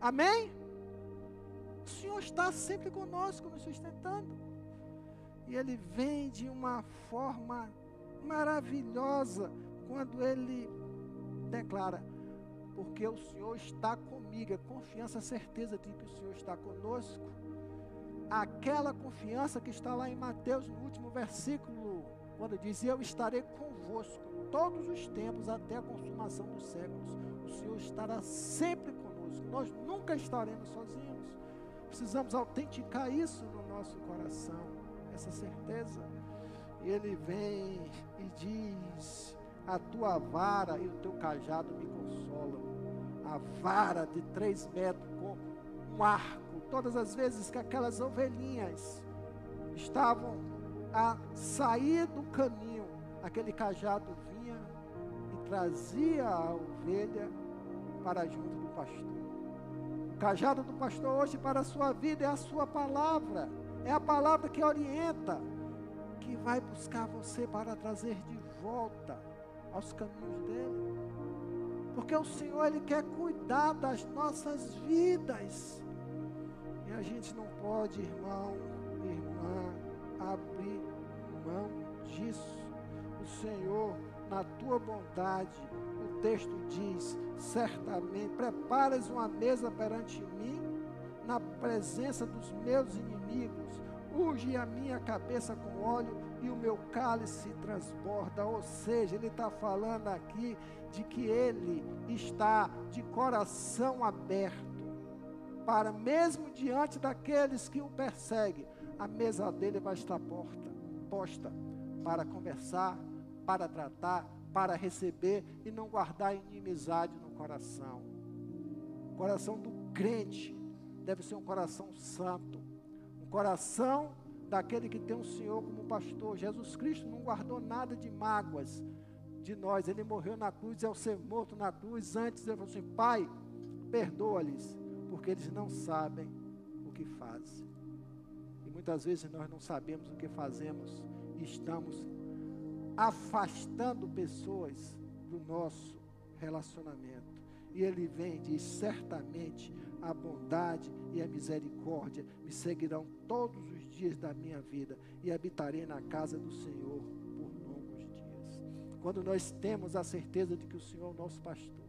Amém? O Senhor está sempre conosco, nos sustentando. E ele vem de uma forma maravilhosa quando ele declara: Porque o Senhor está comigo, a confiança, a certeza de que o Senhor está conosco. Aquela confiança que está lá em Mateus, no último versículo, quando diz: Eu estarei convosco todos os tempos até a consumação dos séculos. O Senhor estará sempre conosco, nós nunca estaremos sozinhos. Precisamos autenticar isso no nosso coração essa certeza. E ele vem e diz: A tua vara e o teu cajado me consolam. A vara de três metros com um arco. Todas as vezes que aquelas ovelhinhas estavam a sair do caminho, aquele cajado vinha e trazia a ovelha para junto do pastor. O cajado do pastor hoje para a sua vida é a sua palavra. É a palavra que orienta, que vai buscar você para trazer de volta aos caminhos dele. Porque o Senhor, Ele quer cuidar das nossas vidas. E a gente não pode, irmão, irmã, abrir mão disso. O Senhor, na tua bondade, o texto diz: certamente, preparas uma mesa perante mim, na presença dos meus inimigos unge a minha cabeça com óleo e o meu cálice transborda. Ou seja, ele está falando aqui de que ele está de coração aberto para, mesmo diante daqueles que o perseguem, a mesa dele vai estar porta, posta para conversar, para tratar, para receber e não guardar inimizade no coração. O coração do crente deve ser um coração santo coração daquele que tem o Senhor como pastor. Jesus Cristo não guardou nada de mágoas de nós. Ele morreu na cruz e ao ser morto na cruz, antes ele falou assim: Pai, perdoa-lhes, porque eles não sabem o que fazem. E muitas vezes nós não sabemos o que fazemos e estamos afastando pessoas do nosso relacionamento. E ele vem e diz: certamente a bondade e a misericórdia me seguirão todos os dias da minha vida e habitarei na casa do Senhor por longos dias. Quando nós temos a certeza de que o Senhor é o nosso pastor,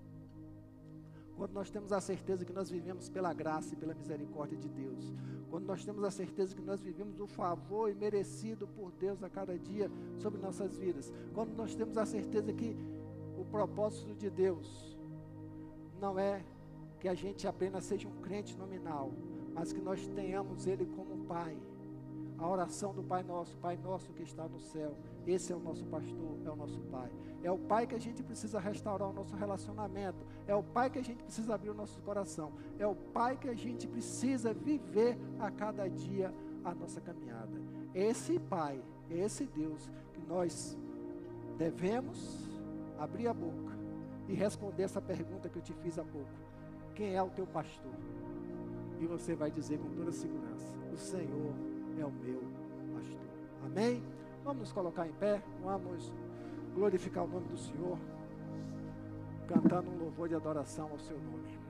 quando nós temos a certeza que nós vivemos pela graça e pela misericórdia de Deus, quando nós temos a certeza que nós vivemos o favor merecido por Deus a cada dia sobre nossas vidas, quando nós temos a certeza que o propósito de Deus não é que a gente apenas seja um crente nominal, mas que nós tenhamos Ele como Pai. A oração do Pai Nosso, Pai Nosso que está no céu, esse é o nosso pastor, é o nosso Pai. É o Pai que a gente precisa restaurar o nosso relacionamento. É o Pai que a gente precisa abrir o nosso coração. É o Pai que a gente precisa viver a cada dia a nossa caminhada. Esse Pai, esse Deus que nós devemos abrir a boca e responder essa pergunta que eu te fiz há pouco quem é o teu pastor. E você vai dizer com toda segurança: O Senhor é o meu pastor. Amém? Vamos nos colocar em pé, vamos glorificar o nome do Senhor, cantando um louvor de adoração ao seu nome.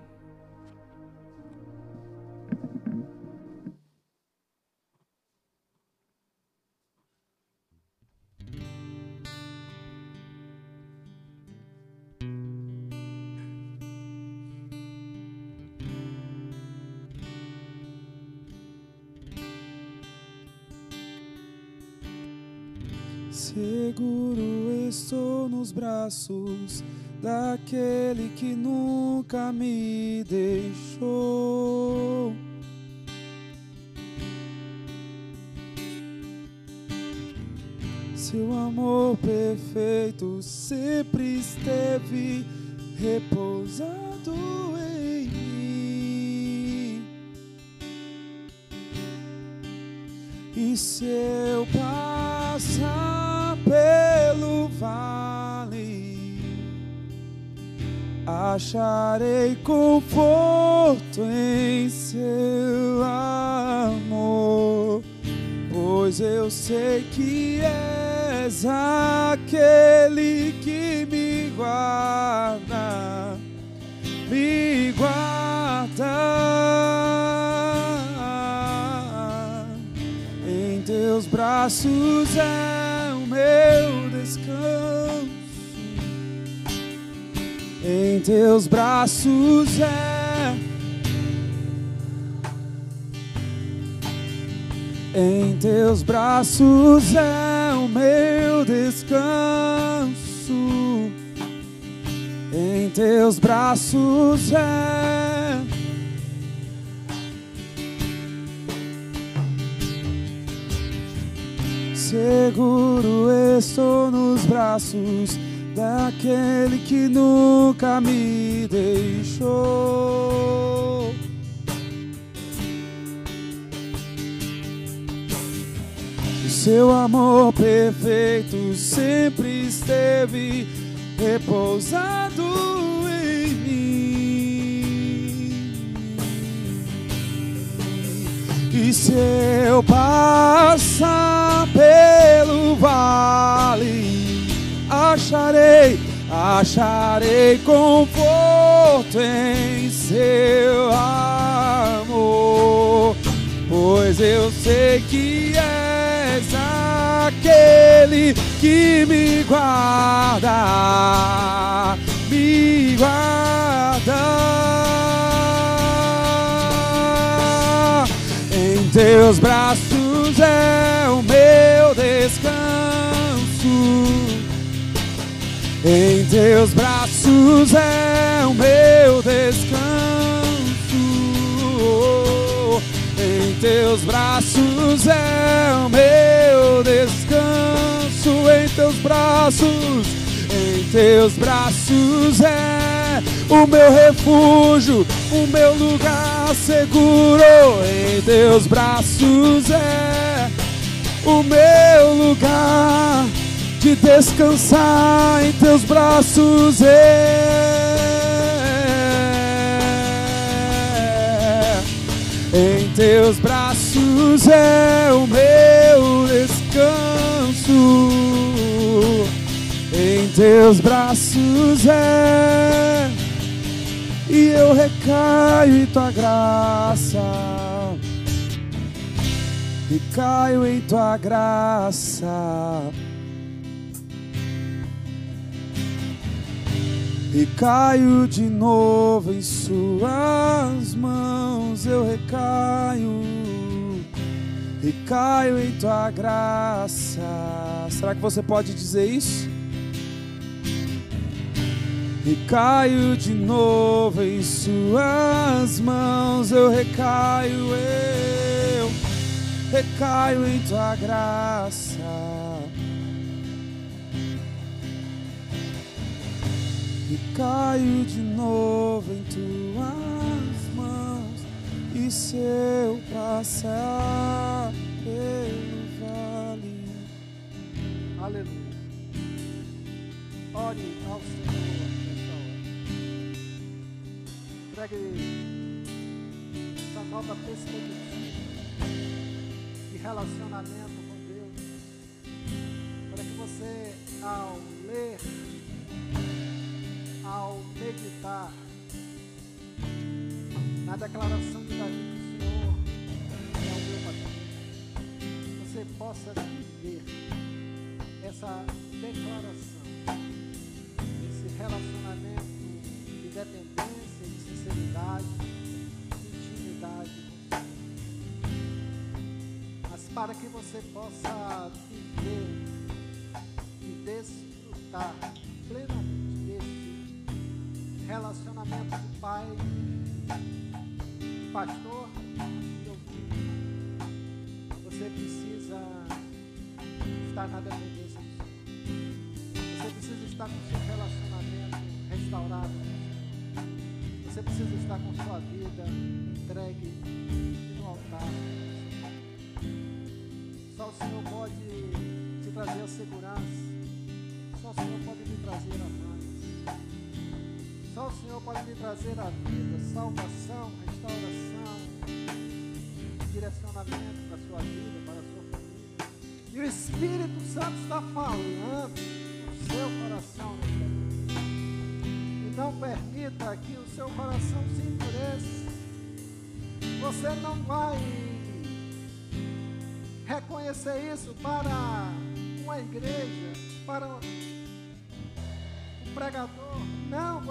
Nos braços daquele que nunca me deixou. Seu amor perfeito sempre esteve repousado em mim. E se eu passar pelo vale, acharei conforto em seu amor, pois eu sei que és aquele que me guarda, me guarda. Em teus braços é o meu Em teus braços é. Em teus braços é o meu descanso. Em teus braços é. Seguro estou nos braços daquele que nunca me deixou. O seu amor perfeito sempre esteve repousado em mim. E se eu passar pelo vale, acharei, acharei conforto em seu amor, pois eu sei que és aquele que me guarda, me guarda. Em teus braços é o meu descanso. Em teus braços é o meu descanso. Em teus braços é o meu descanso. Em teus braços, em teus braços é o meu refúgio, o meu lugar seguro. Em teus braços é o meu lugar de descansar em teus braços. É. Em teus braços é o meu descanso. Em teus braços é. E eu recaio em tua graça. Recaio em tua graça. E caio de novo em suas mãos, eu recaio, recaio em tua graça. Será que você pode dizer isso? Recaio de novo em suas mãos, eu recaio, eu recaio em tua graça. Caio de novo em tuas mãos. E se passar pelo vale, Aleluia. Ore ao Senhor nessa hora. Entregue essa nova perspectiva de relacionamento com Deus. Para que você, ao ler, ao meditar na declaração de Davi que o Senhor é o meu pastor, você possa viver essa declaração, esse relacionamento de dependência, de sinceridade, de intimidade. Mas para que você possa viver vida, salvação, restauração, direcionamento para a sua vida, para a sua família. E o Espírito Santo está falando no seu coração. E não permita que o seu coração se endureça. Você não vai reconhecer isso para uma igreja, para um pregador.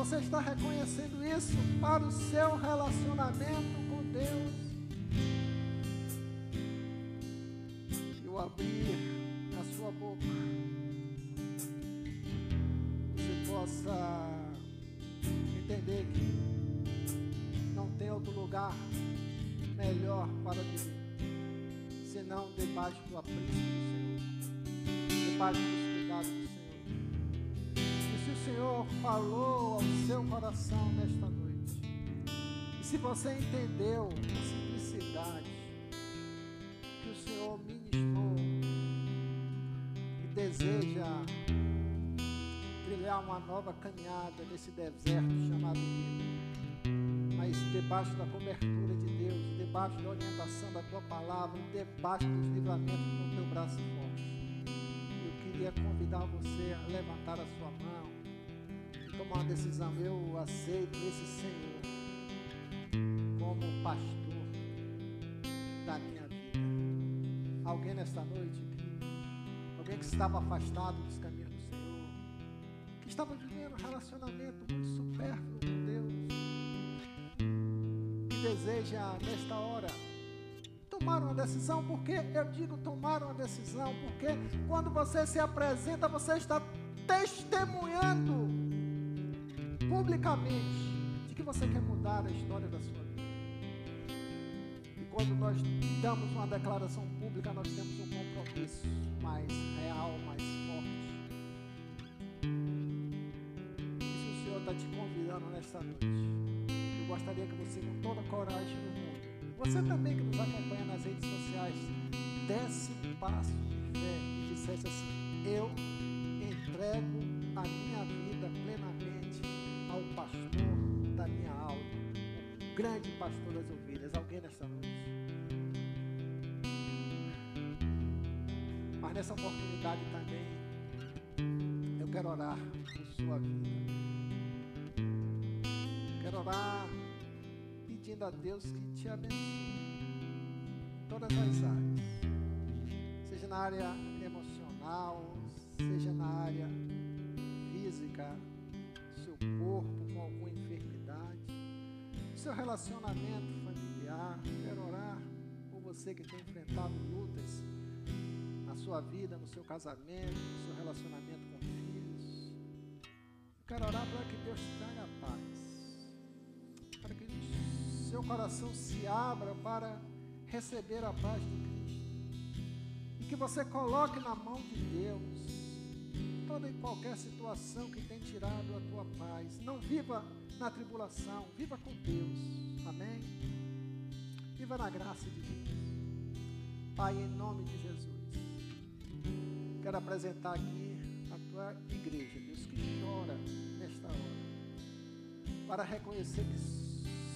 Você está reconhecendo isso para o seu relacionamento com Deus. E o abrir a sua boca, você possa entender que não tem outro lugar melhor para viver senão debaixo do apreço do Senhor, debaixo dos Senhor falou ao seu coração nesta noite, e se você entendeu a simplicidade que o Senhor ministrou e deseja trilhar uma nova caminhada nesse deserto chamado vida, mas debaixo da cobertura de Deus, debaixo da orientação da tua palavra, debaixo dos livramentos do teu braço forte. Eu queria convidar você a levantar a sua mão tomar uma decisão. Eu aceito esse Senhor como pastor da minha vida. Alguém nesta noite que alguém que estava afastado dos caminhos do Senhor, que estava vivendo um relacionamento muito supérfluo com Deus? Deseja nesta hora tomar uma decisão, porque eu digo tomar uma decisão, porque quando você se apresenta, você está testemunhando publicamente de que você quer mudar a história da sua vida. E quando nós damos uma declaração pública, nós temos um compromisso mais real, mais forte. E se o Senhor está te convidando nesta noite, eu gostaria que você, com toda a coragem do mundo, você também que nos acompanha nas redes sociais, desse um passo de fé e dissesse assim: Eu entrego a minha vida grande pastor das ovelhas. Alguém nesta noite? Mas nessa oportunidade também, eu quero orar por sua vida. Quero orar pedindo a Deus que te abençoe em todas as áreas, seja na área emocional, seja na área física, seu corpo com enfermidade, seu relacionamento familiar. Quero orar por você que tem enfrentado lutas na sua vida, no seu casamento, no seu relacionamento com filhos. Quero orar para que Deus te traga paz para que seu coração se abra para receber a paz de Cristo. E que você coloque na mão de Deus toda e qualquer situação que tem tirado a tua paz. Não viva na tribulação, viva com Deus. Amém? Viva na graça de Deus. Pai, em nome de Jesus, quero apresentar aqui a tua igreja, Deus, que chora nesta hora, para reconhecer que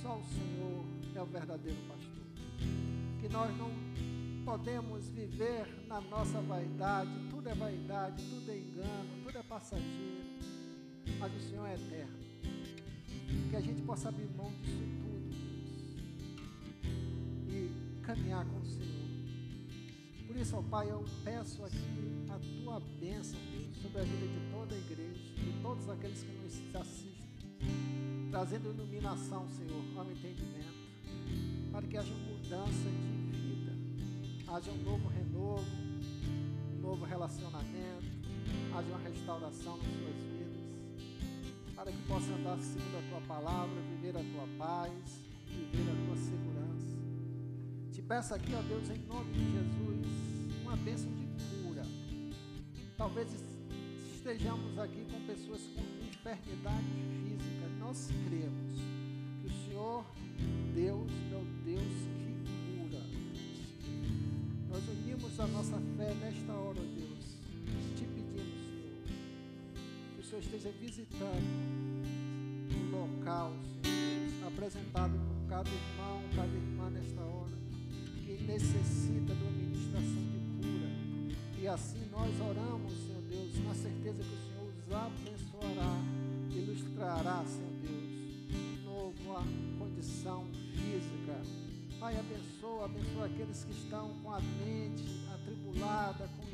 só o Senhor é o verdadeiro pastor. Que nós não podemos viver na nossa vaidade, tudo é vaidade, tudo é engano, tudo é passageiro, mas o Senhor é eterno. Que a gente possa abrir mão disso tudo, Deus, e caminhar com o Senhor. Por isso, ó Pai, eu peço aqui a tua bênção, Deus, sobre a vida de toda a igreja, de todos aqueles que nos assistem trazendo iluminação, Senhor, ao entendimento, para que haja mudança de vida, haja um novo renovo, um novo relacionamento, haja uma restauração nas suas vidas, para que possa andar segundo a tua palavra, viver a tua paz, viver a tua segurança. Te peço aqui, ó Deus, em nome de Jesus, uma bênção de cura. Talvez estejamos aqui com pessoas com enfermidade física. Nós cremos que o Senhor, Deus, é o Deus que cura. Nós unimos a nossa fé nesta hora, ó Deus, Senhor esteja visitando o local, Senhor, apresentado por cada irmão, cada irmã nesta hora, que necessita de uma ministração de cura. E assim nós oramos, Senhor Deus, na certeza que o Senhor os abençoará, ilustrará, Senhor Deus, nova condição física. Pai, abençoa, abençoa aqueles que estão com a mente atribulada, com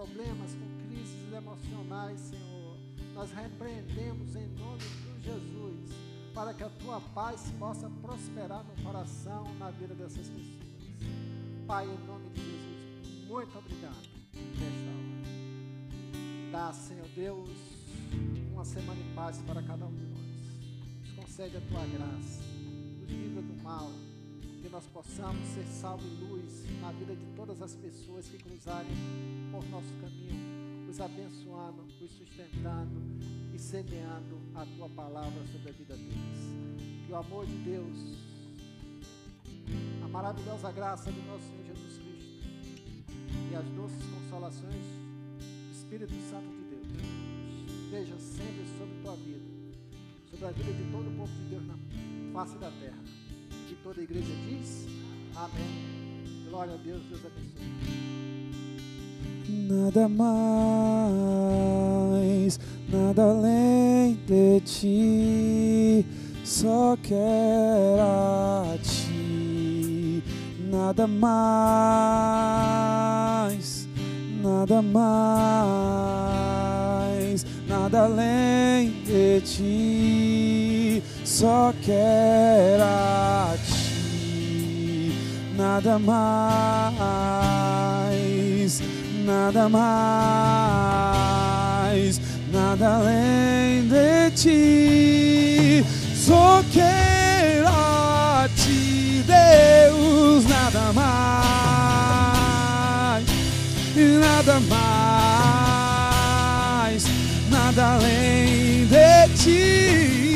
problemas, com crises emocionais, Senhor. Nós repreendemos em nome de Jesus, para que a tua paz possa prosperar no coração, na vida dessas pessoas. Pai, em nome de Jesus, muito obrigado hora. Dá, Senhor Deus, uma semana em paz para cada um de nós. Nos concede a tua graça, nos livra do mal, que nós possamos ser salvo e luz na vida de todas as pessoas que cruzarem por nosso caminho, os abençoando, os sustentando e semeando a tua palavra sobre a vida deles. Que o amor de Deus a maravilhosa graça do nosso Senhor Jesus Cristo e as doces consolações do Espírito Santo de Deus estejam sempre sobre tua vida, sobre a vida de todo o povo de Deus na face da terra. E toda a igreja diz: Amém. Glória a Deus, Deus abençoe. Nada mais, nada além de ti, só quero a ti. Nada mais, nada mais, nada além de ti, só quero a ti. Nada mais, nada mais, nada além de ti. Só quero a ti, Deus, nada mais, nada mais, nada além de ti.